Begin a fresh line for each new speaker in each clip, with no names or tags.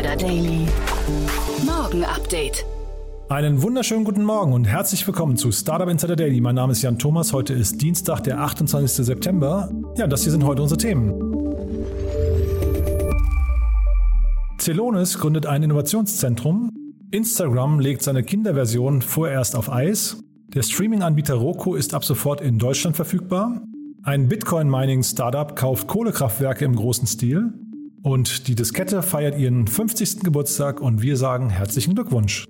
Insider Daily. Morgen Update.
Einen wunderschönen guten Morgen und herzlich willkommen zu Startup Insider Daily. Mein Name ist Jan Thomas. Heute ist Dienstag, der 28. September. Ja, das hier sind heute unsere Themen. Celonis gründet ein Innovationszentrum. Instagram legt seine Kinderversion vorerst auf Eis. Der Streaming-Anbieter Roku ist ab sofort in Deutschland verfügbar. Ein Bitcoin-Mining-Startup kauft Kohlekraftwerke im großen Stil. Und die Diskette feiert ihren 50. Geburtstag und wir sagen herzlichen Glückwunsch.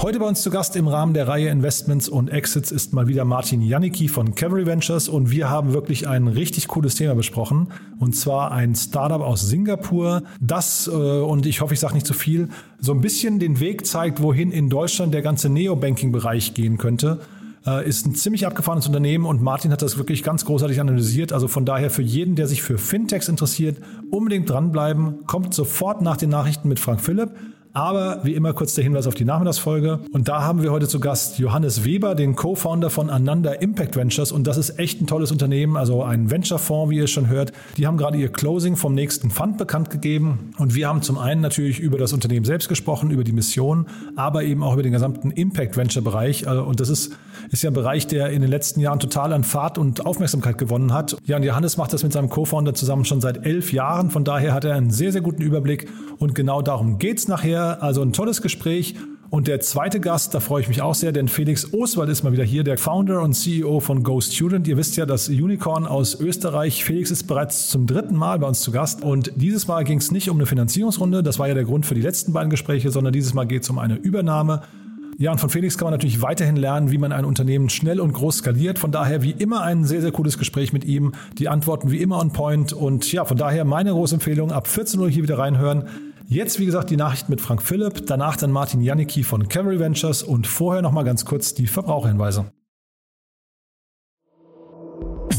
Heute bei uns zu Gast im Rahmen der Reihe Investments und Exits ist mal wieder Martin Janicki von Cavalry Ventures und wir haben wirklich ein richtig cooles Thema besprochen und zwar ein Startup aus Singapur, das, äh, und ich hoffe, ich sage nicht zu viel, so ein bisschen den Weg zeigt, wohin in Deutschland der ganze Neobanking-Bereich gehen könnte. Äh, ist ein ziemlich abgefahrenes Unternehmen und Martin hat das wirklich ganz großartig analysiert. Also von daher für jeden, der sich für Fintechs interessiert, unbedingt dranbleiben. Kommt sofort nach den Nachrichten mit Frank Philipp. Aber wie immer kurz der Hinweis auf die Nachmittagsfolge. Und da haben wir heute zu Gast Johannes Weber, den Co-Founder von Ananda Impact Ventures. Und das ist echt ein tolles Unternehmen, also ein Venture-Fonds, wie ihr schon hört. Die haben gerade ihr Closing vom nächsten Fund bekannt gegeben. Und wir haben zum einen natürlich über das Unternehmen selbst gesprochen, über die Mission, aber eben auch über den gesamten Impact Venture-Bereich. Also, und das ist, ist ja ein Bereich, der in den letzten Jahren total an Fahrt und Aufmerksamkeit gewonnen hat. Ja, und Johannes macht das mit seinem Co-Founder zusammen schon seit elf Jahren. Von daher hat er einen sehr, sehr guten Überblick. Und genau darum geht's nachher. Also ein tolles Gespräch. Und der zweite Gast, da freue ich mich auch sehr, denn Felix Oswald ist mal wieder hier, der Founder und CEO von Go Student. Ihr wisst ja, das Unicorn aus Österreich. Felix ist bereits zum dritten Mal bei uns zu Gast. Und dieses Mal ging es nicht um eine Finanzierungsrunde, das war ja der Grund für die letzten beiden Gespräche, sondern dieses Mal geht es um eine Übernahme. Ja, und von Felix kann man natürlich weiterhin lernen, wie man ein Unternehmen schnell und groß skaliert. Von daher wie immer ein sehr, sehr cooles Gespräch mit ihm. Die Antworten wie immer on point. Und ja, von daher meine große Empfehlung, ab 14 Uhr hier wieder reinhören. Jetzt, wie gesagt, die Nachricht mit Frank Philipp, danach dann Martin Janicki von Cavalry Ventures und vorher nochmal ganz kurz die Verbraucherhinweise.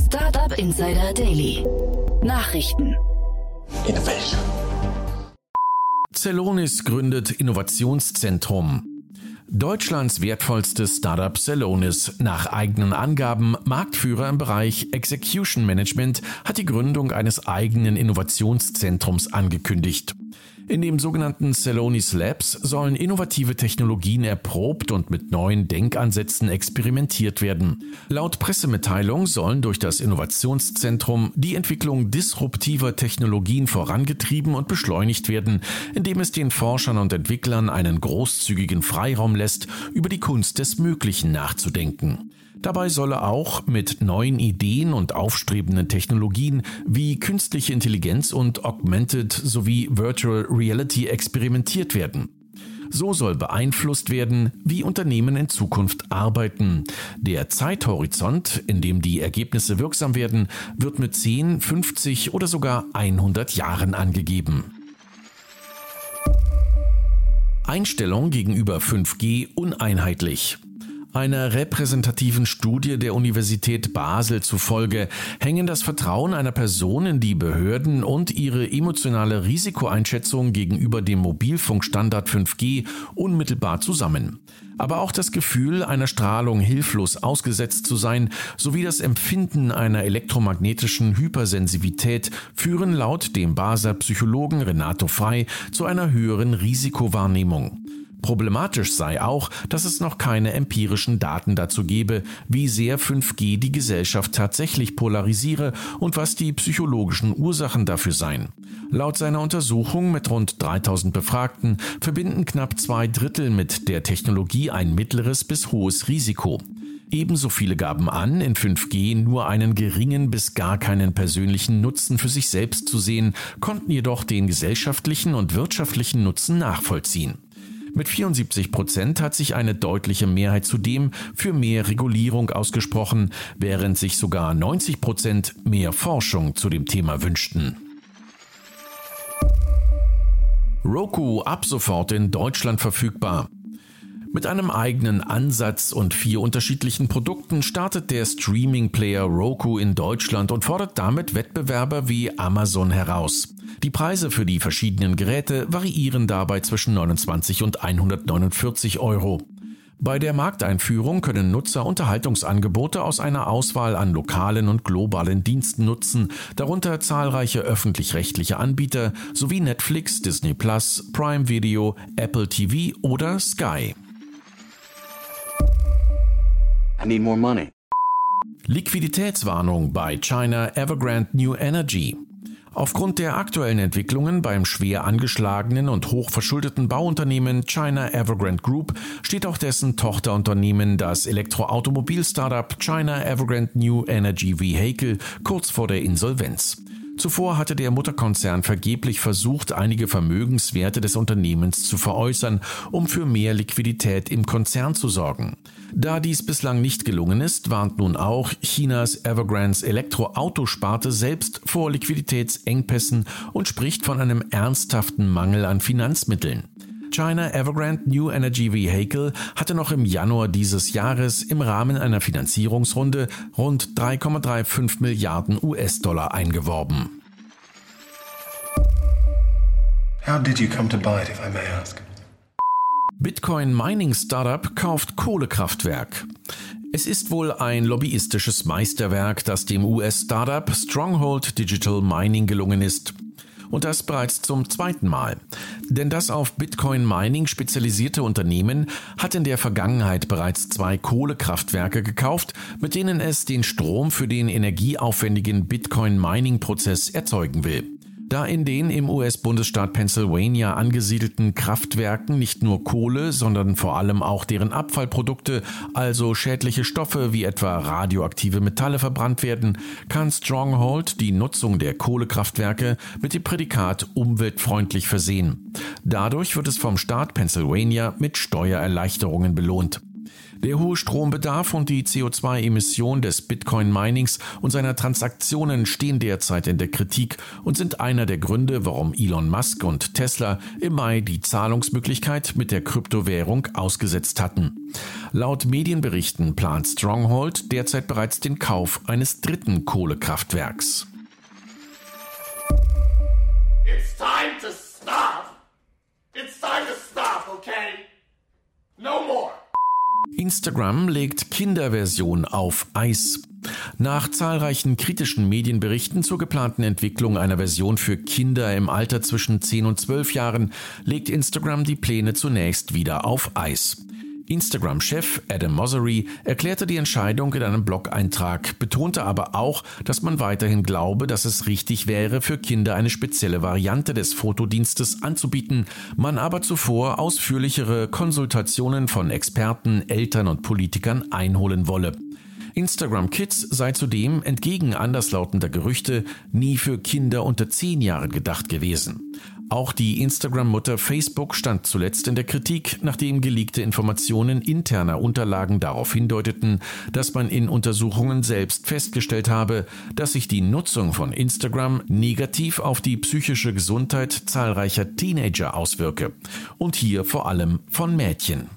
Startup Insider Daily. Nachrichten.
Innovation.
Celonis gründet Innovationszentrum. Deutschlands wertvollstes Startup Celonis, nach eigenen Angaben Marktführer im Bereich Execution Management, hat die Gründung eines eigenen Innovationszentrums angekündigt. In dem sogenannten Celonis Labs sollen innovative Technologien erprobt und mit neuen Denkansätzen experimentiert werden. Laut Pressemitteilung sollen durch das Innovationszentrum die Entwicklung disruptiver Technologien vorangetrieben und beschleunigt werden, indem es den Forschern und Entwicklern einen großzügigen Freiraum lässt, über die Kunst des Möglichen nachzudenken. Dabei solle auch mit neuen Ideen und aufstrebenden Technologien wie künstliche Intelligenz und Augmented sowie Virtual Reality experimentiert werden. So soll beeinflusst werden, wie Unternehmen in Zukunft arbeiten. Der Zeithorizont, in dem die Ergebnisse wirksam werden, wird mit 10, 50 oder sogar 100 Jahren angegeben. Einstellung gegenüber 5G uneinheitlich. Einer repräsentativen Studie der Universität Basel zufolge hängen das Vertrauen einer Person in die Behörden und ihre emotionale Risikoeinschätzung gegenüber dem Mobilfunkstandard 5G unmittelbar zusammen. Aber auch das Gefühl, einer Strahlung hilflos ausgesetzt zu sein, sowie das Empfinden einer elektromagnetischen Hypersensivität führen laut dem Basler Psychologen Renato Frei zu einer höheren Risikowahrnehmung. Problematisch sei auch, dass es noch keine empirischen Daten dazu gebe, wie sehr 5G die Gesellschaft tatsächlich polarisiere und was die psychologischen Ursachen dafür seien. Laut seiner Untersuchung mit rund 3000 Befragten verbinden knapp zwei Drittel mit der Technologie ein mittleres bis hohes Risiko. Ebenso viele gaben an, in 5G nur einen geringen bis gar keinen persönlichen Nutzen für sich selbst zu sehen, konnten jedoch den gesellschaftlichen und wirtschaftlichen Nutzen nachvollziehen. Mit 74 Prozent hat sich eine deutliche Mehrheit zudem für mehr Regulierung ausgesprochen, während sich sogar 90 Prozent mehr Forschung zu dem Thema wünschten. Roku ab sofort in Deutschland verfügbar. Mit einem eigenen Ansatz und vier unterschiedlichen Produkten startet der Streaming-Player Roku in Deutschland und fordert damit Wettbewerber wie Amazon heraus. Die Preise für die verschiedenen Geräte variieren dabei zwischen 29 und 149 Euro. Bei der Markteinführung können Nutzer Unterhaltungsangebote aus einer Auswahl an lokalen und globalen Diensten nutzen, darunter zahlreiche öffentlich-rechtliche Anbieter sowie Netflix, Disney Plus, Prime Video, Apple TV oder Sky.
I need more money.
Liquiditätswarnung bei China Evergrande New Energy. Aufgrund der aktuellen Entwicklungen beim schwer angeschlagenen und hochverschuldeten Bauunternehmen China Evergrande Group steht auch dessen Tochterunternehmen, das Elektroautomobil-Startup China Evergrande New Energy Vehicle, kurz vor der Insolvenz. Zuvor hatte der Mutterkonzern vergeblich versucht, einige Vermögenswerte des Unternehmens zu veräußern, um für mehr Liquidität im Konzern zu sorgen. Da dies bislang nicht gelungen ist, warnt nun auch Chinas Evergrandes Elektroautosparte selbst vor Liquiditätsengpässen und spricht von einem ernsthaften Mangel an Finanzmitteln. China Evergrande New Energy Vehicle hatte noch im Januar dieses Jahres im Rahmen einer Finanzierungsrunde rund 3,35 Milliarden US-Dollar eingeworben.
How did you come to buy it, if I may ask?
Bitcoin Mining Startup kauft Kohlekraftwerk. Es ist wohl ein lobbyistisches Meisterwerk, das dem US-Startup Stronghold Digital Mining gelungen ist. Und das bereits zum zweiten Mal. Denn das auf Bitcoin Mining spezialisierte Unternehmen hat in der Vergangenheit bereits zwei Kohlekraftwerke gekauft, mit denen es den Strom für den energieaufwendigen Bitcoin Mining Prozess erzeugen will. Da in den im US-Bundesstaat Pennsylvania angesiedelten Kraftwerken nicht nur Kohle, sondern vor allem auch deren Abfallprodukte, also schädliche Stoffe wie etwa radioaktive Metalle verbrannt werden, kann Stronghold die Nutzung der Kohlekraftwerke mit dem Prädikat umweltfreundlich versehen. Dadurch wird es vom Staat Pennsylvania mit Steuererleichterungen belohnt. Der hohe Strombedarf und die CO2-Emission des Bitcoin-Minings und seiner Transaktionen stehen derzeit in der Kritik und sind einer der Gründe, warum Elon Musk und Tesla im Mai die Zahlungsmöglichkeit mit der Kryptowährung ausgesetzt hatten. Laut Medienberichten plant Stronghold derzeit bereits den Kauf eines dritten Kohlekraftwerks.
It's time to stop. It's time to stop, okay? No more.
Instagram legt Kinderversion auf Eis. Nach zahlreichen kritischen Medienberichten zur geplanten Entwicklung einer Version für Kinder im Alter zwischen 10 und 12 Jahren legt Instagram die Pläne zunächst wieder auf Eis. Instagram-Chef Adam Mosseri erklärte die Entscheidung in einem Blog-Eintrag, betonte aber auch, dass man weiterhin glaube, dass es richtig wäre, für Kinder eine spezielle Variante des Fotodienstes anzubieten, man aber zuvor ausführlichere Konsultationen von Experten, Eltern und Politikern einholen wolle. Instagram Kids sei zudem entgegen anderslautender Gerüchte nie für Kinder unter 10 Jahren gedacht gewesen. Auch die Instagram-Mutter Facebook stand zuletzt in der Kritik, nachdem geleakte Informationen interner Unterlagen darauf hindeuteten, dass man in Untersuchungen selbst festgestellt habe, dass sich die Nutzung von Instagram negativ auf die psychische Gesundheit zahlreicher Teenager auswirke. Und hier vor allem von Mädchen.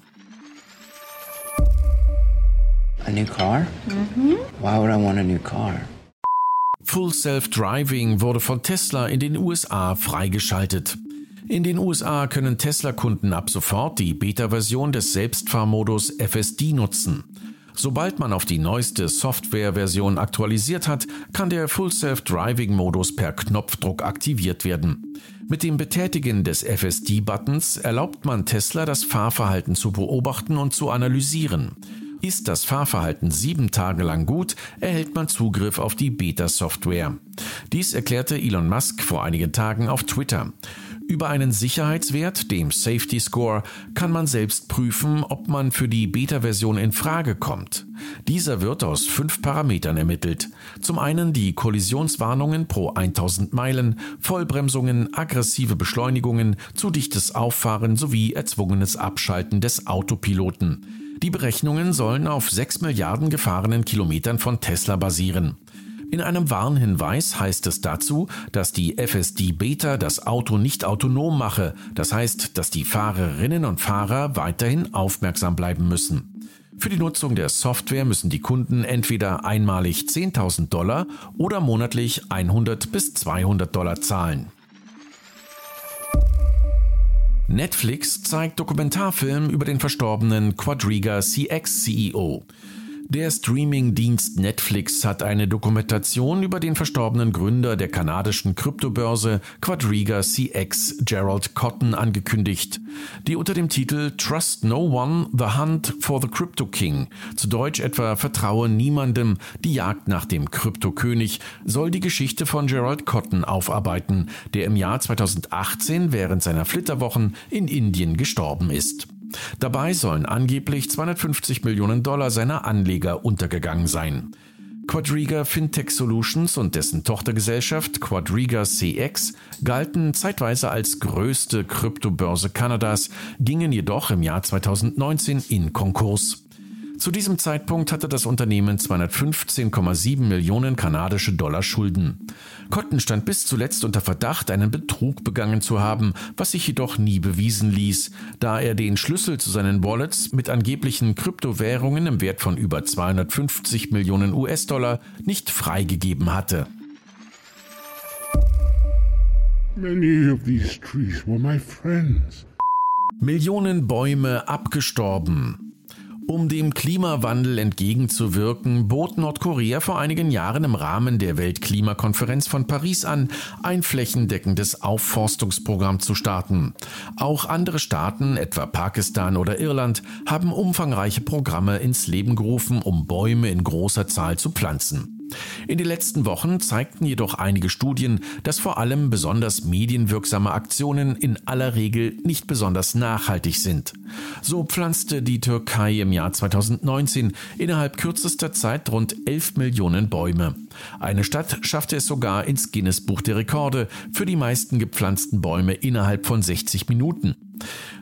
A new car? Mm-hmm. Why would I want a new car?
Full Self-Driving wurde von Tesla in den USA freigeschaltet. In den USA können Tesla-Kunden ab sofort die Beta-Version des Selbstfahrmodus FSD nutzen. Sobald man auf die neueste Software-Version aktualisiert hat, kann der Full Self-Driving-Modus per Knopfdruck aktiviert werden. Mit dem Betätigen des FSD-Buttons erlaubt man Tesla, das Fahrverhalten zu beobachten und zu analysieren. Ist das Fahrverhalten sieben Tage lang gut, erhält man Zugriff auf die Beta-Software. Dies erklärte Elon Musk vor einigen Tagen auf Twitter. Über einen Sicherheitswert, dem Safety Score, kann man selbst prüfen, ob man für die Beta-Version in Frage kommt. Dieser wird aus fünf Parametern ermittelt. Zum einen die Kollisionswarnungen pro 1000 Meilen, Vollbremsungen, aggressive Beschleunigungen, zu dichtes Auffahren sowie erzwungenes Abschalten des Autopiloten. Die Berechnungen sollen auf 6 Milliarden gefahrenen Kilometern von Tesla basieren. In einem Warnhinweis heißt es dazu, dass die FSD Beta das Auto nicht autonom mache, das heißt, dass die Fahrerinnen und Fahrer weiterhin aufmerksam bleiben müssen. Für die Nutzung der Software müssen die Kunden entweder einmalig 10.000 Dollar oder monatlich 100 bis 200 Dollar zahlen. Netflix zeigt Dokumentarfilm über den verstorbenen Quadriga CX CEO. Der Streaming-Dienst Netflix hat eine Dokumentation über den verstorbenen Gründer der kanadischen Kryptobörse Quadriga CX, Gerald Cotton, angekündigt, die unter dem Titel Trust No One, The Hunt for the Crypto King, zu Deutsch etwa Vertraue niemandem, die Jagd nach dem Kryptokönig, soll die Geschichte von Gerald Cotton aufarbeiten, der im Jahr 2018 während seiner Flitterwochen in Indien gestorben ist. Dabei sollen angeblich 250 Millionen Dollar seiner Anleger untergegangen sein. Quadriga Fintech Solutions und dessen Tochtergesellschaft Quadriga CX galten zeitweise als größte Kryptobörse Kanadas, gingen jedoch im Jahr 2019 in Konkurs. Zu diesem Zeitpunkt hatte das Unternehmen 215,7 Millionen kanadische Dollar Schulden. Cotton stand bis zuletzt unter Verdacht, einen Betrug begangen zu haben, was sich jedoch nie bewiesen ließ, da er den Schlüssel zu seinen Wallets mit angeblichen Kryptowährungen im Wert von über 250 Millionen US-Dollar nicht freigegeben hatte.
Many of these trees were my friends.
Millionen Bäume abgestorben. Um dem Klimawandel entgegenzuwirken, bot Nordkorea vor einigen Jahren im Rahmen der Weltklimakonferenz von Paris an, ein flächendeckendes Aufforstungsprogramm zu starten. Auch andere Staaten, etwa Pakistan oder Irland, haben umfangreiche Programme ins Leben gerufen, um Bäume in großer Zahl zu pflanzen. In den letzten Wochen zeigten jedoch einige Studien, dass vor allem besonders medienwirksame Aktionen in aller Regel nicht besonders nachhaltig sind. So pflanzte die Türkei im Jahr 2019 innerhalb kürzester Zeit rund 11 Millionen Bäume. Eine Stadt schaffte es sogar ins Guinness Buch der Rekorde für die meisten gepflanzten Bäume innerhalb von 60 Minuten.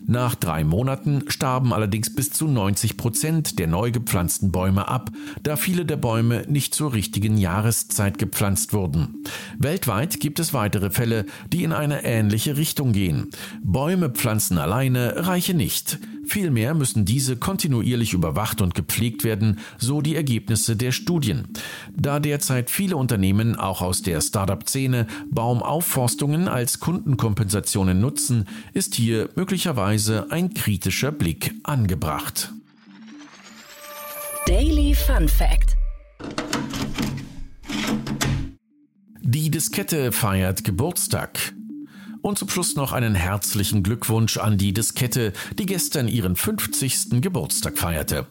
Nach drei Monaten starben allerdings bis zu 90 Prozent der neu gepflanzten Bäume ab, da viele der Bäume nicht zur richtigen Jahreszeit gepflanzt wurden. Weltweit gibt es weitere Fälle, die in eine ähnliche Richtung gehen. Bäume pflanzen alleine reiche nicht. Vielmehr müssen diese kontinuierlich überwacht und gepflegt werden, so die Ergebnisse der Studien. Da derzeit viele Unternehmen auch aus der Startup-Szene Baumaufforstungen als Kundenkompensationen nutzen, ist hier möglicherweise ein kritischer Blick angebracht.
Daily Fun Fact
Die Diskette feiert Geburtstag. Und zum Schluss noch einen herzlichen Glückwunsch an die Diskette, die gestern ihren 50. Geburtstag feierte.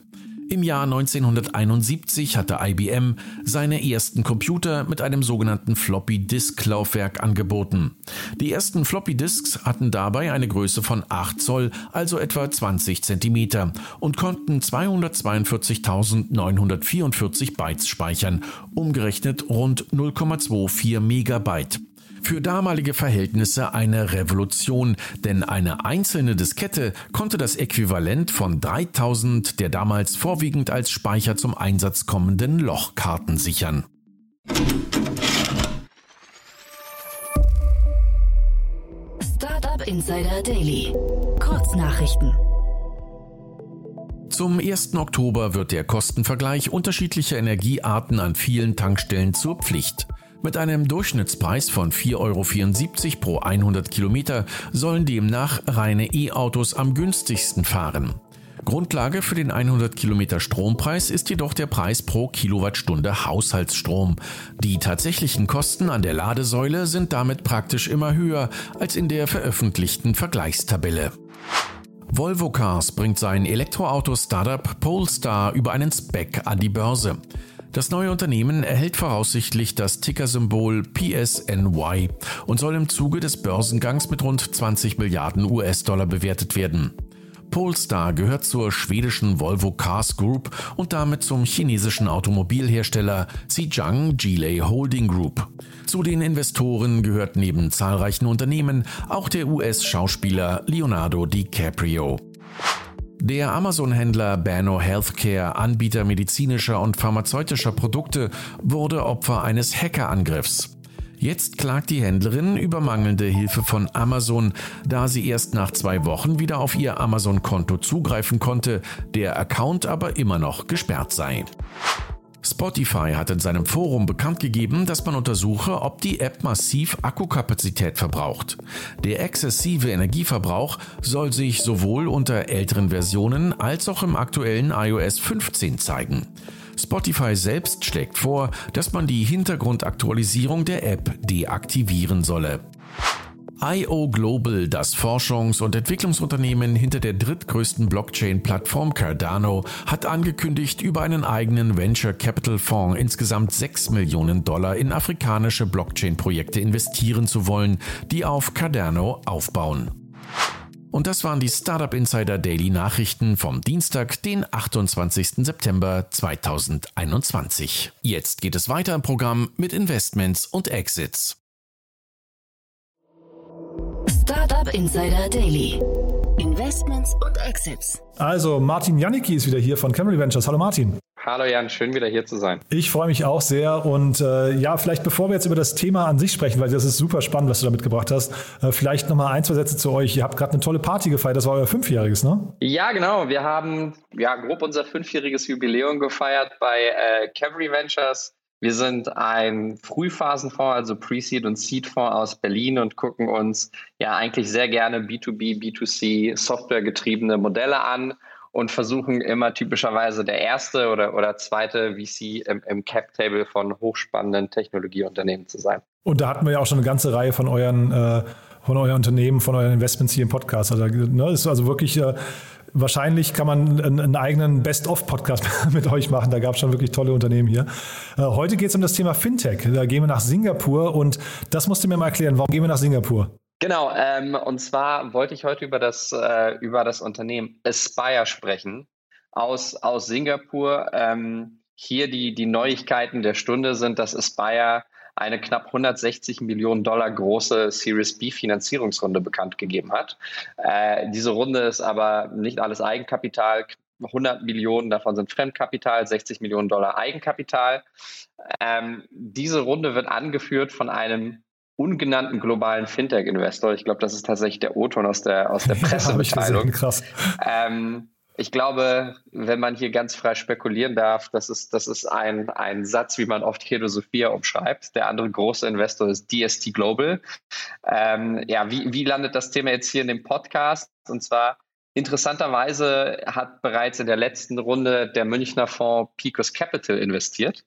Im Jahr 1971 hatte IBM seine ersten Computer mit einem sogenannten Floppy Disk Laufwerk angeboten. Die ersten Floppy Disks hatten dabei eine Größe von 8 Zoll, also etwa 20 Zentimeter, und konnten 242.944 Bytes speichern, umgerechnet rund 0,24 Megabyte. Für damalige Verhältnisse eine Revolution, denn eine einzelne Diskette konnte das Äquivalent von 3000 der damals vorwiegend als Speicher zum Einsatz kommenden Lochkarten sichern.
Startup Insider Daily. Kurznachrichten.
Zum 1. Oktober wird der Kostenvergleich unterschiedlicher Energiearten an vielen Tankstellen zur Pflicht. Mit einem Durchschnittspreis von 4,74 Euro pro 100 Kilometer sollen demnach reine E-Autos am günstigsten fahren. Grundlage für den 100 Kilometer Strompreis ist jedoch der Preis pro Kilowattstunde Haushaltsstrom. Die tatsächlichen Kosten an der Ladesäule sind damit praktisch immer höher als in der veröffentlichten Vergleichstabelle. Volvo Cars bringt sein Elektroauto-Startup Polestar über einen Spec an die Börse. Das neue Unternehmen erhält voraussichtlich das Tickersymbol PSNY und soll im Zuge des Börsengangs mit rund 20 Milliarden US-Dollar bewertet werden. Polestar gehört zur schwedischen Volvo Cars Group und damit zum chinesischen Automobilhersteller Zhejiang Geely Holding Group. Zu den Investoren gehört neben zahlreichen Unternehmen auch der US-Schauspieler Leonardo DiCaprio. Der Amazon-Händler Bano Healthcare, Anbieter medizinischer und pharmazeutischer Produkte, wurde Opfer eines Hackerangriffs. Jetzt klagt die Händlerin über mangelnde Hilfe von Amazon, da sie erst nach zwei Wochen wieder auf ihr Amazon-Konto zugreifen konnte, der Account aber immer noch gesperrt sei. Spotify hat in seinem Forum bekannt gegeben, dass man untersuche, ob die App massiv Akkukapazität verbraucht. Der exzessive Energieverbrauch soll sich sowohl unter älteren Versionen als auch im aktuellen iOS 15 zeigen. Spotify selbst schlägt vor, dass man die Hintergrundaktualisierung der App deaktivieren solle. IO Global, das Forschungs- und Entwicklungsunternehmen hinter der drittgrößten Blockchain-Plattform Cardano, hat angekündigt, über einen eigenen Venture Capital Fonds insgesamt 6 Millionen Dollar in afrikanische Blockchain-Projekte investieren zu wollen, die auf Cardano aufbauen. Und das waren die Startup Insider Daily Nachrichten vom Dienstag, den 28. September 2021. Jetzt geht es weiter im Programm mit Investments und Exits.
Startup Insider Daily. Investments und Exits.
Also, Martin Janicki ist wieder hier von Camry Ventures. Hallo Martin.
Hallo Jan, schön wieder hier zu sein.
Ich freue mich auch sehr und äh, ja, vielleicht bevor wir jetzt über das Thema an sich sprechen, weil das ist super spannend, was du da mitgebracht hast, äh, vielleicht nochmal ein, zwei Sätze zu euch. Ihr habt gerade eine tolle Party gefeiert, das war euer Fünfjähriges, ne?
Ja, genau. Wir haben ja grob unser fünfjähriges Jubiläum gefeiert bei äh, Camry Ventures. Wir sind ein Frühphasenfonds, also Pre-Seed und Seed-Fonds aus Berlin und gucken uns ja eigentlich sehr gerne B2B, B2C Software-getriebene Modelle an und versuchen immer typischerweise der erste oder, oder zweite VC im, im Cap-Table von hochspannenden Technologieunternehmen zu sein.
Und da hatten wir ja auch schon eine ganze Reihe von euren, äh, von euren Unternehmen, von euren Investments hier im Podcast. Also, ne, ist also wirklich, äh, wahrscheinlich kann man einen, eigenen Best-of-Podcast mit euch machen. Da gab es schon wirklich tolle Unternehmen hier. Äh, heute geht es um das Thema Fintech. Da gehen wir nach Singapur und das musst du mir mal erklären. Warum gehen wir nach Singapur?
Genau, ähm, und zwar wollte ich heute über das, äh, über das Unternehmen Aspire sprechen aus, aus Singapur. Ähm, hier die, die Neuigkeiten der Stunde sind, dass Aspire eine knapp 160 Millionen Dollar große Series B Finanzierungsrunde bekannt gegeben hat. Äh, diese Runde ist aber nicht alles Eigenkapital. 100 Millionen davon sind Fremdkapital, 60 Millionen Dollar Eigenkapital. Ähm, diese Runde wird angeführt von einem ungenannten globalen Fintech-Investor. Ich glaube, das ist tatsächlich der O-Ton aus der, aus der Pressemitteilung.
Ja, krass.
Ähm, ich glaube, wenn man hier ganz frei spekulieren darf, das ist, das ist ein, ein Satz, wie man oft Sophia umschreibt. Der andere große Investor ist DST Global. Ähm, ja, wie, wie landet das Thema jetzt hier in dem Podcast? Und zwar interessanterweise hat bereits in der letzten Runde der Münchner Fonds Picos Capital investiert.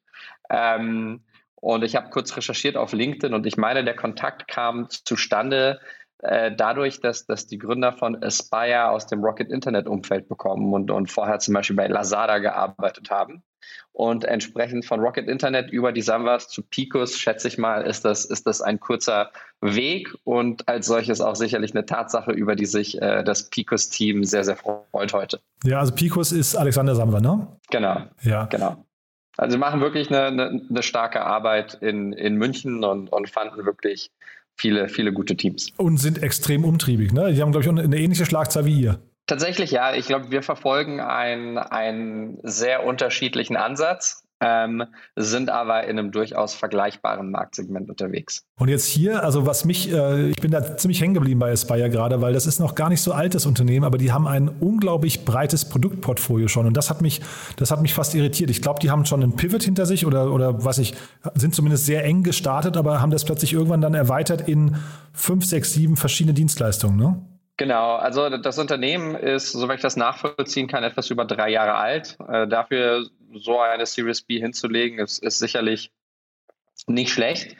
Ähm, und ich habe kurz recherchiert auf LinkedIn und ich meine, der Kontakt kam zustande äh, dadurch, dass, dass die Gründer von Aspire aus dem Rocket Internet Umfeld bekommen und, und vorher zum Beispiel bei Lazada gearbeitet haben. Und entsprechend von Rocket Internet über die Samwas zu Picos, schätze ich mal, ist das, ist das ein kurzer Weg und als solches auch sicherlich eine Tatsache, über die sich äh, das Picos-Team sehr, sehr freut heute.
Ja, also Picos ist Alexander Samwer, ne?
Genau. Ja. Genau. Also sie machen wirklich eine, eine, eine starke Arbeit in, in München und, und fanden wirklich viele, viele gute Teams.
Und sind extrem umtriebig, ne? Die haben, glaube ich, eine ähnliche Schlagzahl wie ihr.
Tatsächlich, ja. Ich glaube, wir verfolgen einen, einen sehr unterschiedlichen Ansatz ähm, sind aber in einem durchaus vergleichbaren Marktsegment unterwegs.
Und jetzt hier, also was mich, äh, ich bin da ziemlich hängen geblieben bei Aspire gerade, weil das ist noch gar nicht so altes Unternehmen, aber die haben ein unglaublich breites Produktportfolio schon und das hat mich, das hat mich fast irritiert. Ich glaube, die haben schon einen Pivot hinter sich oder, oder was ich, sind zumindest sehr eng gestartet, aber haben das plötzlich irgendwann dann erweitert in fünf, sechs, sieben verschiedene Dienstleistungen, ne?
Genau, also das Unternehmen ist, soweit ich das nachvollziehen kann, etwas über drei Jahre alt. Äh, dafür so eine Series B hinzulegen, ist, ist sicherlich nicht schlecht.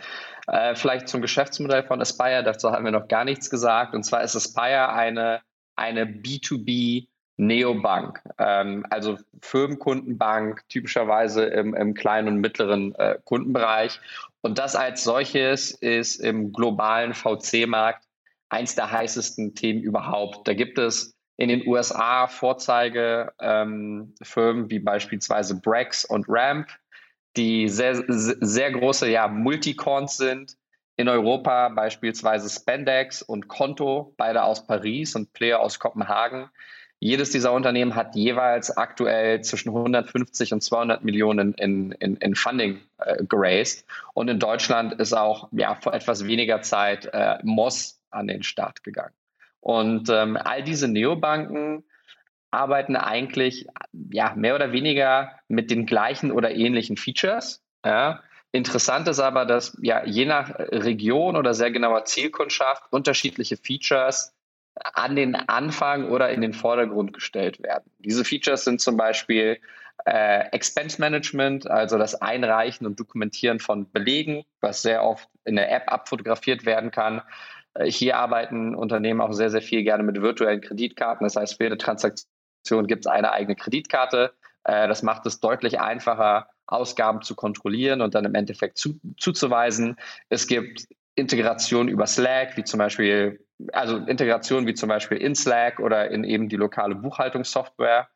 Äh, vielleicht zum Geschäftsmodell von Aspire, dazu haben wir noch gar nichts gesagt. Und zwar ist Aspire eine, eine B2B Neobank, ähm, also Firmenkundenbank, typischerweise im, im kleinen und mittleren äh, Kundenbereich. Und das als solches ist im globalen VC-Markt eins der heißesten Themen überhaupt. Da gibt es in den USA Vorzeigefirmen ähm, wie beispielsweise Brex und Ramp, die sehr, sehr große ja, Multicons sind. In Europa beispielsweise Spendex und Konto, beide aus Paris und Player aus Kopenhagen. Jedes dieser Unternehmen hat jeweils aktuell zwischen 150 und 200 Millionen in, in, in Funding äh, geraced. Und in Deutschland ist auch ja, vor etwas weniger Zeit äh, Moss an den Start gegangen. Und ähm, all diese Neobanken arbeiten eigentlich ja, mehr oder weniger mit den gleichen oder ähnlichen Features. Ja. Interessant ist aber, dass ja je nach Region oder sehr genauer Zielkundschaft unterschiedliche Features an den Anfang oder in den Vordergrund gestellt werden. Diese Features sind zum Beispiel äh, Expense Management, also das Einreichen und Dokumentieren von Belegen, was sehr oft in der App abfotografiert werden kann. Äh, hier arbeiten Unternehmen auch sehr, sehr viel gerne mit virtuellen Kreditkarten. Das heißt, für jede Transaktion gibt es eine eigene Kreditkarte. Äh, das macht es deutlich einfacher, Ausgaben zu kontrollieren und dann im Endeffekt zu, zuzuweisen. Es gibt Integration über Slack, wie zum Beispiel, also Integration wie zum Beispiel in Slack oder in eben die lokale Buchhaltungssoftware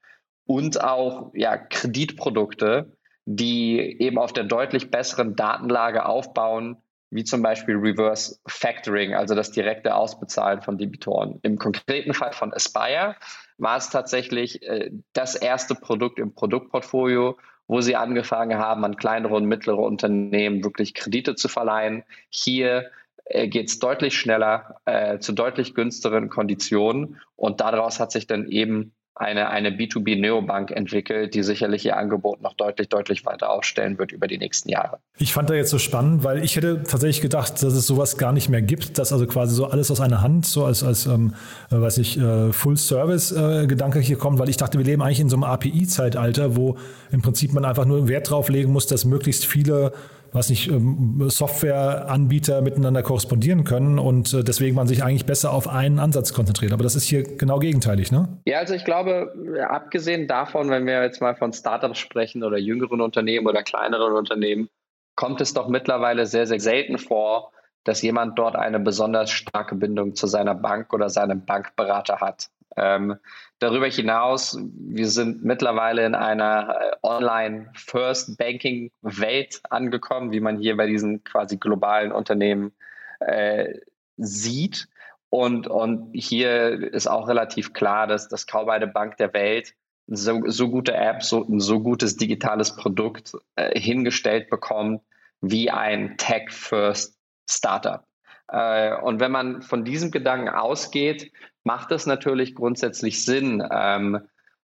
und auch ja, Kreditprodukte, die eben auf der deutlich besseren Datenlage aufbauen, wie zum Beispiel Reverse Factoring, also das direkte Ausbezahlen von Debitoren. Im konkreten Fall von Aspire war es tatsächlich äh, das erste Produkt im Produktportfolio, wo sie angefangen haben, an kleinere und mittlere Unternehmen wirklich Kredite zu verleihen. Hier äh, geht es deutlich schneller äh, zu deutlich günstigeren Konditionen und daraus hat sich dann eben eine, eine B2B-Neobank entwickelt, die sicherlich ihr Angebot noch deutlich, deutlich weiter aufstellen wird über die nächsten Jahre.
Ich fand da jetzt so spannend, weil ich hätte tatsächlich gedacht, dass es sowas gar nicht mehr gibt, dass also quasi so alles aus einer Hand, so als, als ähm, äh, weiß ich, äh, Full-Service-Gedanke äh, hier kommt, weil ich dachte, wir leben eigentlich in so einem API-Zeitalter, wo im Prinzip man einfach nur Wert drauf legen muss, dass möglichst viele was nicht, ähm, Softwareanbieter miteinander korrespondieren können und äh, deswegen man sich eigentlich besser auf einen Ansatz konzentriert. Aber das ist hier genau gegenteilig, ne?
Ja, also ich glaube, abgesehen davon, wenn wir jetzt mal von Startups sprechen oder jüngeren Unternehmen oder kleineren Unternehmen, kommt es doch mittlerweile sehr, sehr selten vor, dass jemand dort eine besonders starke Bindung zu seiner Bank oder seinem Bankberater hat. Ähm, darüber hinaus, wir sind mittlerweile in einer äh, Online-First-Banking-Welt angekommen, wie man hier bei diesen quasi globalen Unternehmen äh, sieht. Und, und hier ist auch relativ klar, dass, dass kaum eine Bank der Welt so, so gute App, so, ein so gutes digitales Produkt äh, hingestellt bekommt wie ein Tech-First Startup. Äh, und wenn man von diesem Gedanken ausgeht, macht es natürlich grundsätzlich Sinn, ähm,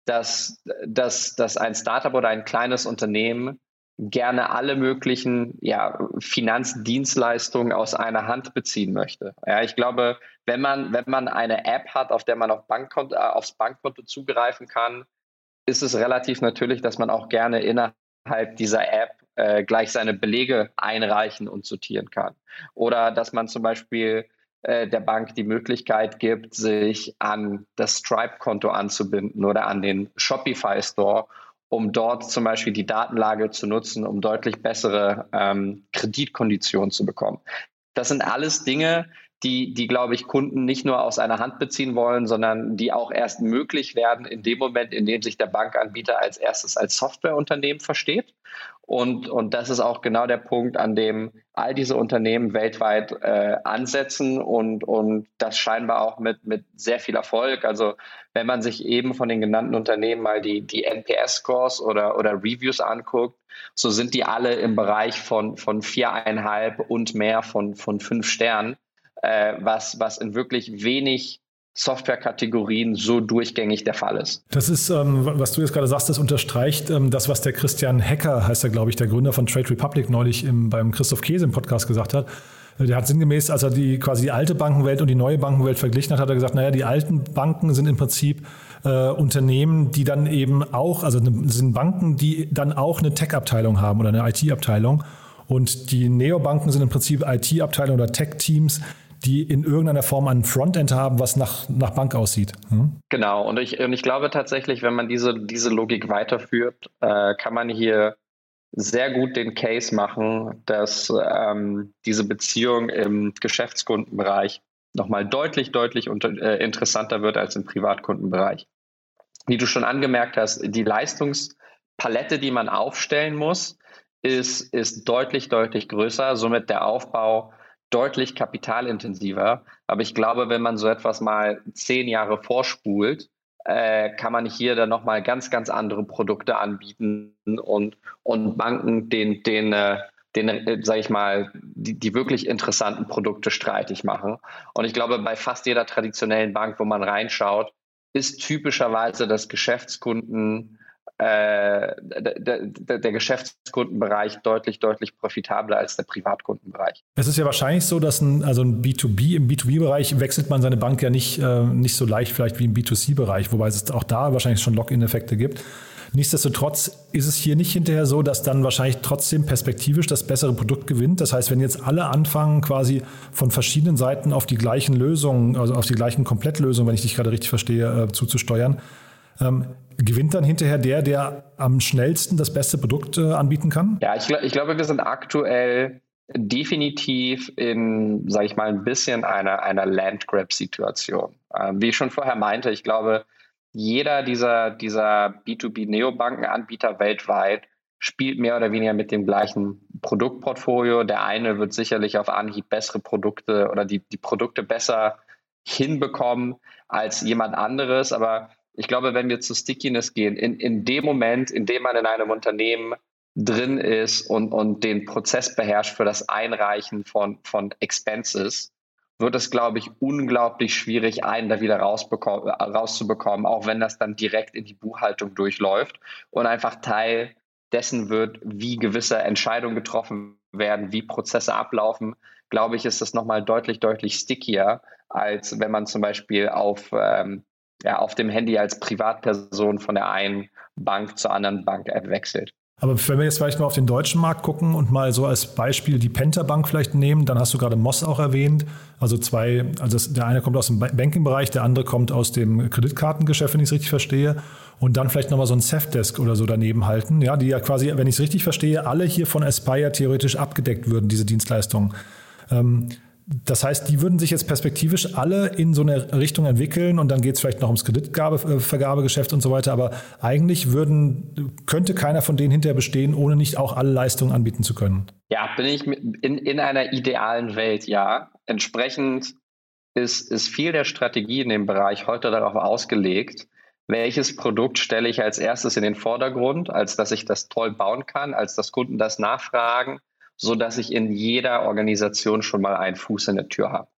dass, dass, dass ein Startup oder ein kleines Unternehmen gerne alle möglichen ja, Finanzdienstleistungen aus einer Hand beziehen möchte. Ja, ich glaube, wenn man, wenn man eine App hat, auf der man auf Bankkonto, äh, aufs Bankkonto zugreifen kann, ist es relativ natürlich, dass man auch gerne innerhalb dieser App äh, gleich seine Belege einreichen und sortieren kann. Oder dass man zum Beispiel der Bank die Möglichkeit gibt, sich an das Stripe-Konto anzubinden oder an den Shopify-Store, um dort zum Beispiel die Datenlage zu nutzen, um deutlich bessere ähm, Kreditkonditionen zu bekommen. Das sind alles Dinge, die, die, glaube ich, Kunden nicht nur aus einer Hand beziehen wollen, sondern die auch erst möglich werden in dem Moment, in dem sich der Bankanbieter als erstes als Softwareunternehmen versteht und, und das ist auch genau der Punkt, an dem all diese Unternehmen weltweit äh, ansetzen und, und das scheinbar auch mit, mit sehr viel Erfolg. Also wenn man sich eben von den genannten Unternehmen mal die, die NPS-Scores oder, oder Reviews anguckt, so sind die alle im Bereich von, von viereinhalb und mehr von, von fünf Sternen, äh, was, was in wirklich wenig Softwarekategorien so durchgängig der Fall ist.
Das ist, ähm, was du jetzt gerade sagst, das unterstreicht ähm, das, was der Christian Hecker, heißt er, glaube ich, der Gründer von Trade Republic, neulich im, beim Christoph Käse im Podcast gesagt hat. Äh, der hat sinngemäß, als er die quasi die alte Bankenwelt und die neue Bankenwelt verglichen hat, hat er gesagt, naja, die alten Banken sind im Prinzip äh, Unternehmen, die dann eben auch, also ne, sind Banken, die dann auch eine Tech-Abteilung haben oder eine IT-Abteilung. Und die Neobanken sind im Prinzip IT-Abteilungen oder Tech-Teams, die in irgendeiner Form ein Frontend haben, was nach, nach Bank aussieht. Hm?
Genau, und ich, und ich glaube tatsächlich, wenn man diese, diese Logik weiterführt, äh, kann man hier sehr gut den Case machen, dass ähm, diese Beziehung im Geschäftskundenbereich nochmal deutlich, deutlich unter, äh, interessanter wird als im Privatkundenbereich. Wie du schon angemerkt hast, die Leistungspalette, die man aufstellen muss, ist, ist deutlich, deutlich größer. Somit der Aufbau deutlich kapitalintensiver. Aber ich glaube, wenn man so etwas mal zehn Jahre vorspult, äh, kann man hier dann nochmal ganz, ganz andere Produkte anbieten und, und Banken den, den, äh, den äh, sage ich mal, die, die wirklich interessanten Produkte streitig machen. Und ich glaube, bei fast jeder traditionellen Bank, wo man reinschaut, ist typischerweise, dass Geschäftskunden äh, der, der, der, Geschäftskundenbereich deutlich, deutlich profitabler als der Privatkundenbereich.
Es ist ja wahrscheinlich so, dass ein, also ein B2B, im B2B-Bereich wechselt man seine Bank ja nicht, äh, nicht so leicht vielleicht wie im B2C-Bereich, wobei es auch da wahrscheinlich schon Lock-in-Effekte gibt. Nichtsdestotrotz ist es hier nicht hinterher so, dass dann wahrscheinlich trotzdem perspektivisch das bessere Produkt gewinnt. Das heißt, wenn jetzt alle anfangen, quasi von verschiedenen Seiten auf die gleichen Lösungen, also auf die gleichen Komplettlösungen, wenn ich dich gerade richtig verstehe, äh, zuzusteuern, ähm, gewinnt dann hinterher der, der am schnellsten das beste Produkt äh, anbieten kann?
Ja, ich, ich glaube, wir sind aktuell definitiv in, sage ich mal, ein bisschen einer, einer Landgrab-Situation. Ähm, wie ich schon vorher meinte, ich glaube, jeder dieser, dieser B2B-Neobanken-Anbieter weltweit spielt mehr oder weniger mit dem gleichen Produktportfolio. Der eine wird sicherlich auf Anhieb bessere Produkte oder die, die Produkte besser hinbekommen als jemand anderes. Aber ich glaube, wenn wir zu Stickiness gehen, in, in dem Moment, in dem man in einem Unternehmen drin ist und, und den Prozess beherrscht für das Einreichen von, von Expenses, wird es, glaube ich, unglaublich schwierig, einen da wieder rauszubekommen, auch wenn das dann direkt in die Buchhaltung durchläuft und einfach Teil dessen wird, wie gewisse Entscheidungen getroffen werden, wie Prozesse ablaufen, glaube ich, ist das nochmal deutlich, deutlich stickier, als wenn man zum Beispiel auf ähm, ja, auf dem Handy als Privatperson von der einen Bank zur anderen Bank-App wechselt.
Aber wenn wir jetzt vielleicht mal auf den deutschen Markt gucken und mal so als Beispiel die Penta Bank vielleicht nehmen, dann hast du gerade Moss auch erwähnt. Also zwei, also der eine kommt aus dem Banking-Bereich, der andere kommt aus dem Kreditkartengeschäft, wenn ich es richtig verstehe. Und dann vielleicht nochmal so ein Safdesk oder so daneben halten, ja, die ja quasi, wenn ich es richtig verstehe, alle hier von Aspire theoretisch abgedeckt würden, diese Dienstleistungen. Ähm, das heißt, die würden sich jetzt perspektivisch alle in so eine Richtung entwickeln und dann geht es vielleicht noch ums Kreditvergabegeschäft und so weiter. Aber eigentlich würden, könnte keiner von denen hinterher bestehen, ohne nicht auch alle Leistungen anbieten zu können.
Ja, bin ich in, in einer idealen Welt, ja. Entsprechend ist, ist viel der Strategie in dem Bereich heute darauf ausgelegt, welches Produkt stelle ich als erstes in den Vordergrund, als dass ich das toll bauen kann, als dass Kunden das nachfragen so dass ich in jeder Organisation schon mal einen Fuß in der Tür habe.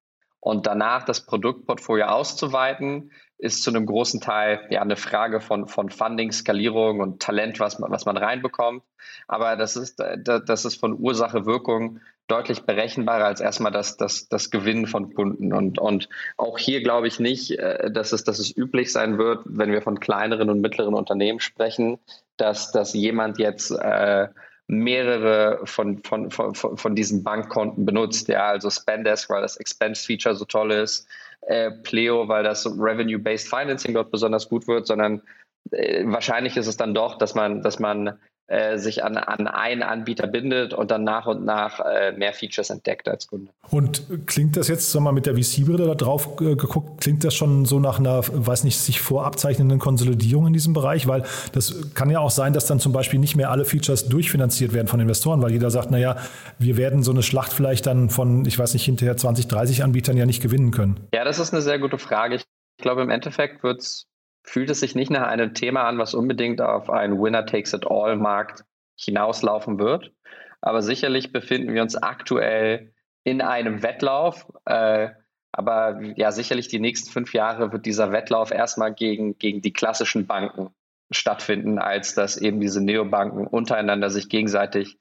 Und danach das Produktportfolio auszuweiten, ist zu einem großen Teil ja eine Frage von, von Funding, Skalierung und Talent, was man, was man reinbekommt. Aber das ist, das ist von Ursache, Wirkung deutlich berechenbarer als erstmal das, das, das Gewinnen von Kunden. Und, und auch hier glaube ich nicht, äh, dass es, dass es üblich sein wird, wenn wir von kleineren und mittleren Unternehmen sprechen, dass, dass jemand jetzt äh, mehrere von, von, von, von diesen Bankkonten benutzt. Ja, also Spendesk, weil das Expense-Feature so toll ist, äh, Pleo, weil das Revenue-Based Financing dort besonders gut wird, sondern äh, wahrscheinlich ist es dann doch, dass man, dass man äh, sich an, an einen Anbieter bindet und dann nach und nach äh, mehr Features entdeckt als Kunde.
Und klingt das jetzt, sag mal, mit der VC-Brille da drauf äh, geguckt, klingt das schon so nach einer, weiß nicht, sich vorabzeichnenden Konsolidierung in diesem Bereich? Weil das kann ja auch sein, dass dann zum Beispiel nicht mehr alle Features durchfinanziert werden von Investoren, weil jeder sagt, naja, wir werden so eine Schlacht vielleicht dann von, ich weiß nicht, hinterher 20, 30 Anbietern ja nicht gewinnen können.
Ja, das ist eine sehr gute Frage. Ich glaube, im Endeffekt wird es fühlt es sich nicht nach einem Thema an, was unbedingt auf einen Winner-Takes-it-all-Markt hinauslaufen wird. Aber sicherlich befinden wir uns aktuell in einem Wettlauf. Äh, aber ja, sicherlich die nächsten fünf Jahre wird dieser Wettlauf erstmal gegen, gegen die klassischen Banken stattfinden, als dass eben diese Neobanken untereinander sich gegenseitig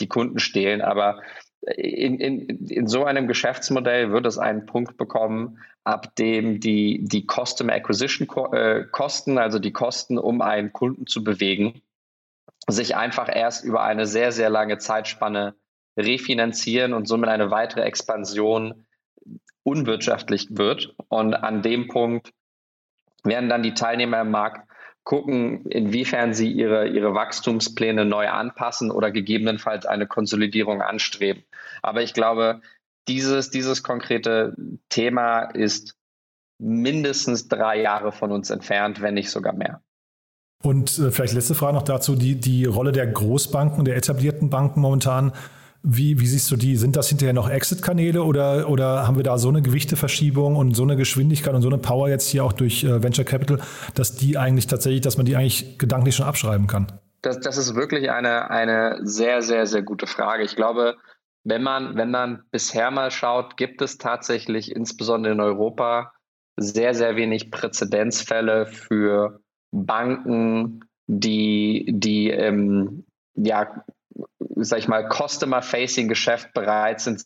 die Kunden stehlen. Aber in, in, in so einem Geschäftsmodell wird es einen Punkt bekommen, ab dem die, die Customer Acquisition äh, Kosten, also die Kosten, um einen Kunden zu bewegen, sich einfach erst über eine sehr, sehr lange Zeitspanne refinanzieren und somit eine weitere Expansion unwirtschaftlich wird. Und an dem Punkt werden dann die Teilnehmer im Markt gucken, inwiefern sie ihre, ihre Wachstumspläne neu anpassen oder gegebenenfalls eine Konsolidierung anstreben. Aber ich glaube, dieses, dieses konkrete Thema ist mindestens drei Jahre von uns entfernt, wenn nicht sogar mehr.
Und äh, vielleicht letzte Frage noch dazu, die, die Rolle der Großbanken, der etablierten Banken momentan. Wie, wie siehst du die? Sind das hinterher noch Exit-Kanäle oder, oder haben wir da so eine Gewichteverschiebung und so eine Geschwindigkeit und so eine Power jetzt hier auch durch äh, Venture Capital, dass die eigentlich tatsächlich, dass man die eigentlich gedanklich schon abschreiben kann?
Das, das ist wirklich eine, eine sehr, sehr, sehr gute Frage. Ich glaube, wenn man, wenn man bisher mal schaut, gibt es tatsächlich insbesondere in Europa sehr, sehr wenig Präzedenzfälle für Banken, die, die ähm, ja, sag ich mal, Customer-Facing-Geschäft bereit sind,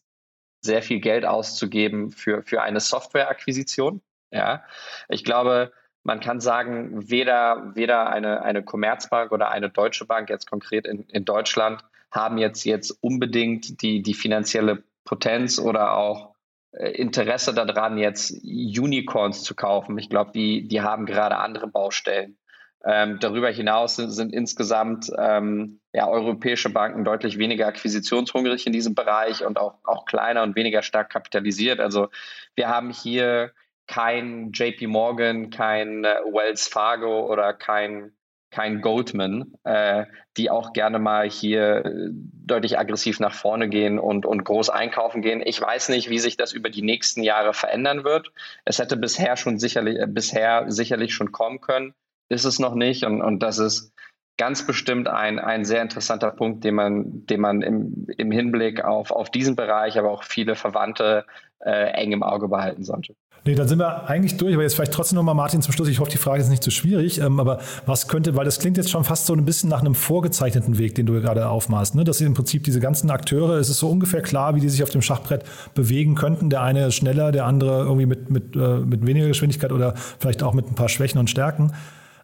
sehr viel Geld auszugeben für, für eine Software-Akquisition. Ja, ich glaube, man kann sagen, weder, weder eine, eine Commerzbank oder eine Deutsche Bank jetzt konkret in, in Deutschland haben jetzt, jetzt unbedingt die, die finanzielle Potenz oder auch äh, Interesse daran, jetzt Unicorns zu kaufen. Ich glaube, die, die haben gerade andere Baustellen. Ähm, darüber hinaus sind, sind insgesamt ähm, ja, europäische Banken deutlich weniger akquisitionshungrig in diesem Bereich und auch, auch kleiner und weniger stark kapitalisiert. Also wir haben hier kein JP Morgan, kein äh, Wells Fargo oder kein, kein Goldman, äh, die auch gerne mal hier äh, deutlich aggressiv nach vorne gehen und, und groß einkaufen gehen. Ich weiß nicht, wie sich das über die nächsten Jahre verändern wird. Es hätte bisher schon sicherlich, äh, bisher sicherlich schon kommen können ist es noch nicht. Und, und das ist ganz bestimmt ein, ein sehr interessanter Punkt, den man, den man im, im Hinblick auf, auf diesen Bereich, aber auch viele Verwandte äh, eng im Auge behalten sollte.
Nee, dann sind wir eigentlich durch, aber jetzt vielleicht trotzdem nochmal, Martin, zum Schluss. Ich hoffe, die Frage ist nicht zu schwierig, ähm, aber was könnte, weil das klingt jetzt schon fast so ein bisschen nach einem vorgezeichneten Weg, den du gerade aufmachst, ne? dass im Prinzip diese ganzen Akteure, es ist so ungefähr klar, wie die sich auf dem Schachbrett bewegen könnten. Der eine schneller, der andere irgendwie mit, mit, äh, mit weniger Geschwindigkeit oder vielleicht auch mit ein paar Schwächen und Stärken.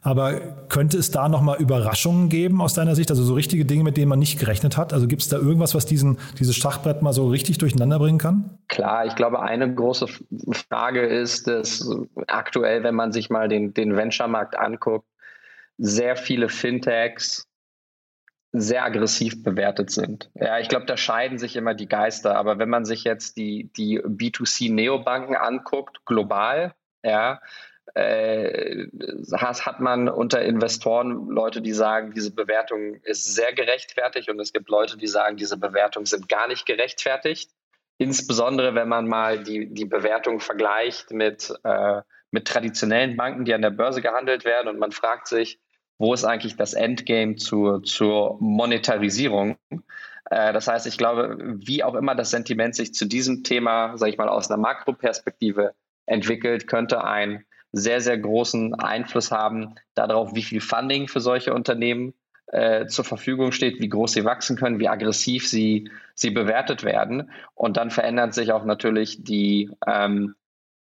Aber könnte es da nochmal Überraschungen geben aus deiner Sicht? Also so richtige Dinge, mit denen man nicht gerechnet hat? Also gibt es da irgendwas, was diesen, dieses Schachbrett mal so richtig durcheinander bringen kann?
Klar, ich glaube, eine große Frage ist, dass aktuell, wenn man sich mal den, den Venture-Markt anguckt, sehr viele Fintechs sehr aggressiv bewertet sind. Ja, ich glaube, da scheiden sich immer die Geister. Aber wenn man sich jetzt die, die B2C-Neobanken anguckt, global, ja, äh, hat, man unter Investoren Leute, die sagen, diese Bewertung ist sehr gerechtfertigt und es gibt Leute, die sagen, diese Bewertungen sind gar nicht gerechtfertigt. Insbesondere wenn man mal die, die Bewertung vergleicht mit, äh, mit traditionellen Banken, die an der Börse gehandelt werden und man fragt sich, wo ist eigentlich das Endgame zur, zur Monetarisierung? Äh, das heißt, ich glaube, wie auch immer das Sentiment sich zu diesem Thema, sage ich mal, aus einer Makroperspektive entwickelt, könnte ein sehr, sehr großen Einfluss haben darauf, wie viel Funding für solche Unternehmen äh, zur Verfügung steht, wie groß sie wachsen können, wie aggressiv sie, sie bewertet werden. Und dann verändern sich auch natürlich die, ähm,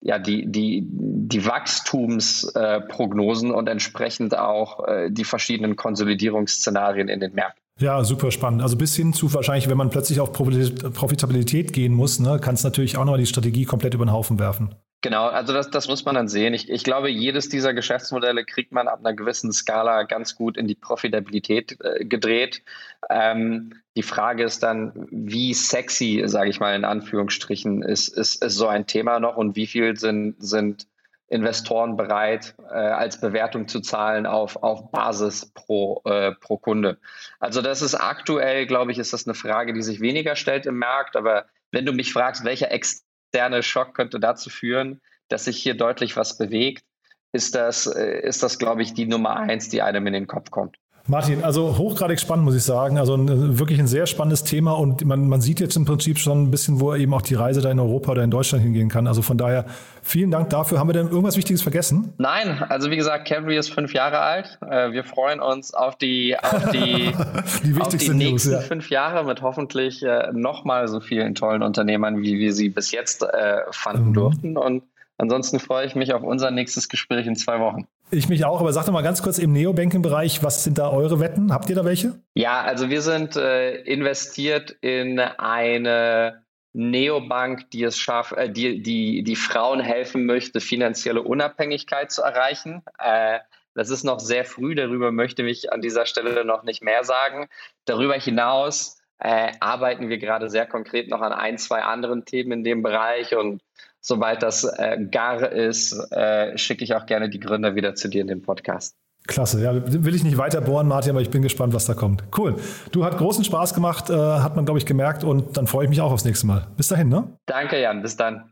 ja, die, die, die Wachstumsprognosen äh, und entsprechend auch äh, die verschiedenen Konsolidierungsszenarien in den Märkten.
Ja, super spannend. Also bis hin zu wahrscheinlich, wenn man plötzlich auf Profitabilität gehen muss, ne, kann es natürlich auch nochmal die Strategie komplett über den Haufen werfen.
Genau, also das, das muss man dann sehen. Ich, ich glaube, jedes dieser Geschäftsmodelle kriegt man ab einer gewissen Skala ganz gut in die Profitabilität äh, gedreht. Ähm, die Frage ist dann, wie sexy, sage ich mal in Anführungsstrichen, ist, ist, ist so ein Thema noch und wie viel sind, sind Investoren bereit, äh, als Bewertung zu zahlen auf, auf Basis pro, äh, pro Kunde. Also das ist aktuell, glaube ich, ist das eine Frage, die sich weniger stellt im Markt. Aber wenn du mich fragst, welcher Ex externe Schock könnte dazu führen, dass sich hier deutlich was bewegt, ist das, äh, ist das, glaube ich, die Nummer eins, die einem in den Kopf kommt.
Martin, also hochgradig spannend, muss ich sagen. Also ein, wirklich ein sehr spannendes Thema und man, man sieht jetzt im Prinzip schon ein bisschen, wo eben auch die Reise da in Europa oder in Deutschland hingehen kann. Also von daher vielen Dank dafür. Haben wir denn irgendwas Wichtiges vergessen?
Nein, also wie gesagt, Cavalry ist fünf Jahre alt. Äh, wir freuen uns auf die, auf die, die, auf die nächsten News, ja. fünf Jahre mit hoffentlich äh, nochmal so vielen tollen Unternehmern, wie wir sie bis jetzt äh, fanden mhm. durften. Und ansonsten freue ich mich auf unser nächstes Gespräch in zwei Wochen.
Ich mich auch, aber sag doch mal ganz kurz im Neobanking-Bereich, was sind da eure Wetten? Habt ihr da welche?
Ja, also wir sind äh, investiert in eine Neobank, die es schafft, äh, die, die, die Frauen helfen möchte, finanzielle Unabhängigkeit zu erreichen. Äh, das ist noch sehr früh, darüber möchte ich an dieser Stelle noch nicht mehr sagen. Darüber hinaus äh, arbeiten wir gerade sehr konkret noch an ein, zwei anderen Themen in dem Bereich und sobald das äh, gar ist, äh, schicke ich auch gerne die Gründer wieder zu dir in den Podcast.
Klasse, ja, will ich nicht weiter bohren, Martin, aber ich bin gespannt, was da kommt. Cool. Du hat großen Spaß gemacht, äh, hat man, glaube ich, gemerkt und dann freue ich mich auch aufs nächste Mal. Bis dahin, ne?
Danke, Jan, bis dann.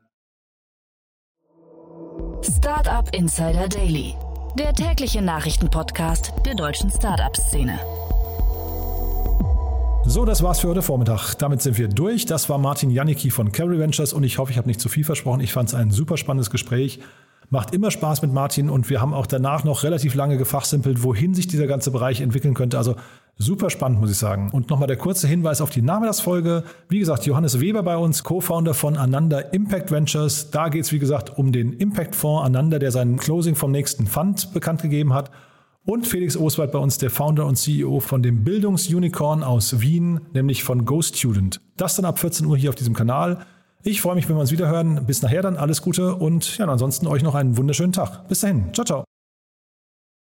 Startup Insider Daily, der tägliche Nachrichtenpodcast der deutschen Startup-Szene.
So, das war's für heute Vormittag. Damit sind wir durch. Das war Martin Janicki von Carry Ventures und ich hoffe, ich habe nicht zu viel versprochen. Ich fand es ein super spannendes Gespräch. Macht immer Spaß mit Martin und wir haben auch danach noch relativ lange gefachsimpelt, wohin sich dieser ganze Bereich entwickeln könnte. Also super spannend, muss ich sagen. Und nochmal der kurze Hinweis auf die Nachmittagsfolge. Wie gesagt, Johannes Weber bei uns, Co-Founder von Ananda Impact Ventures. Da geht es, wie gesagt, um den Impact-Fonds Ananda, der seinen Closing vom nächsten Fund bekannt gegeben hat. Und Felix Oswald bei uns, der Founder und CEO von dem Bildungsunicorn aus Wien, nämlich von GoStudent. Das dann ab 14 Uhr hier auf diesem Kanal. Ich freue mich, wenn wir uns wieder hören. Bis nachher dann alles Gute und ja, ansonsten euch noch einen wunderschönen Tag. Bis dahin. Ciao, ciao.